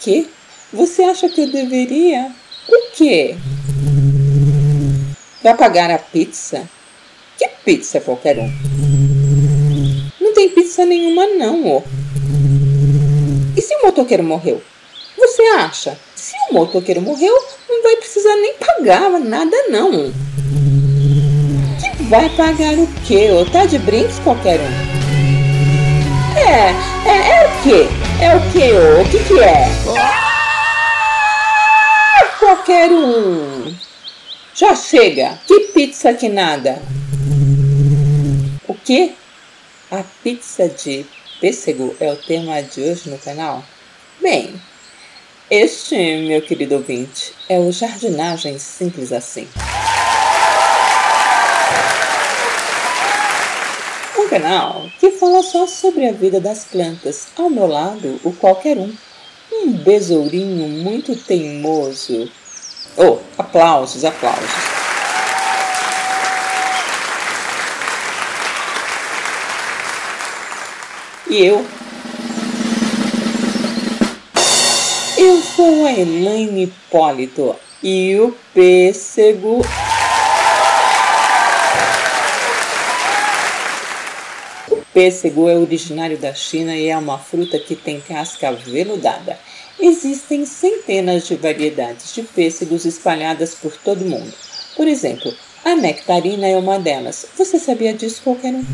Quê? Você acha que eu deveria? O quê? Vai pagar a pizza? Que pizza, qualquer um? Não tem pizza nenhuma, não, ó. E se o motoqueiro morreu? Você acha? Se o motoqueiro morreu, não vai precisar nem pagar nada, não. Que vai pagar o quê? Ô? Tá de brinks, qualquer um? É, é, é o quê? É o quê, ô? O que que é? Ah, qualquer um. Já chega. Que pizza que nada. O quê? A pizza de pêssego é o tema de hoje no canal? Bem, este, meu querido ouvinte, é o Jardinagem Simples Assim. Canal que fala só sobre a vida das plantas. Ao meu lado, o qualquer um. Um besourinho muito teimoso. Oh, aplausos, aplausos. E eu? Eu sou a Elaine Hipólito e o pêssego. Pêssego é originário da China e é uma fruta que tem casca veludada. Existem centenas de variedades de pêssegos espalhadas por todo o mundo. Por exemplo, a nectarina é uma delas. Você sabia disso, qualquer um?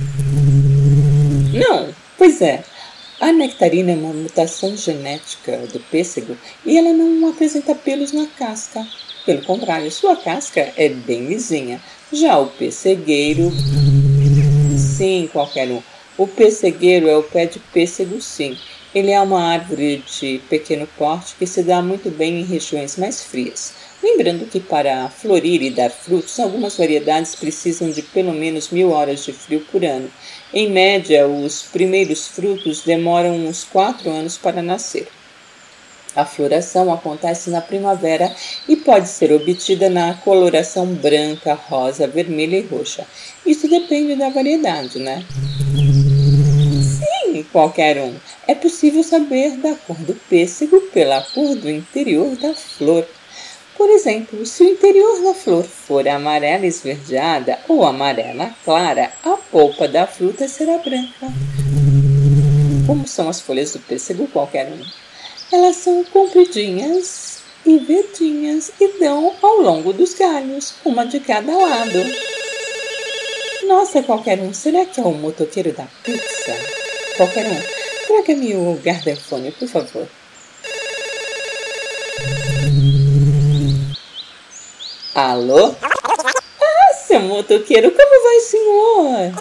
Não, Pois é, a nectarina é uma mutação genética do pêssego e ela não apresenta pelos na casca. Pelo contrário, sua casca é bem lisinha. Já o pessegueiro, sim, qualquer um. O pessegueiro é o pé de pêssego, sim. Ele é uma árvore de pequeno porte que se dá muito bem em regiões mais frias. Lembrando que para florir e dar frutos, algumas variedades precisam de pelo menos mil horas de frio por ano. Em média, os primeiros frutos demoram uns quatro anos para nascer. A floração acontece na primavera e pode ser obtida na coloração branca, rosa, vermelha e roxa. Isso depende da variedade, né? Qualquer um. É possível saber da cor do pêssego pela cor do interior da flor. Por exemplo, se o interior da flor for amarela esverdeada ou amarela clara, a polpa da fruta será branca. Como são as folhas do pêssego qualquer um? Elas são compridinhas e verdinhas e dão ao longo dos galhos, uma de cada lado. Nossa, qualquer um, será que é o motoqueiro da pizza? Qualquer um, traga-me o gardenfone, por favor. Alô? Ah, seu motoqueiro, como vai, senhor?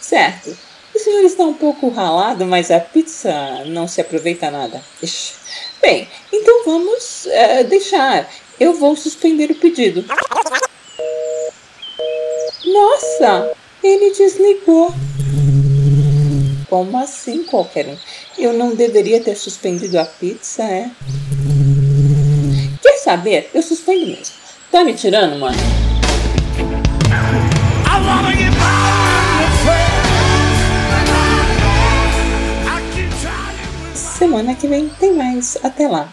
Certo. O senhor está um pouco ralado, mas a pizza não se aproveita nada. Ixi. Bem, então vamos uh, deixar. Eu vou suspender o pedido. Nossa, ele desligou. Como assim, qualquer um? Eu não deveria ter suspendido a pizza, é? saber, eu suspendo mesmo. Tá me tirando, mano? Semana que vem tem mais. Até lá.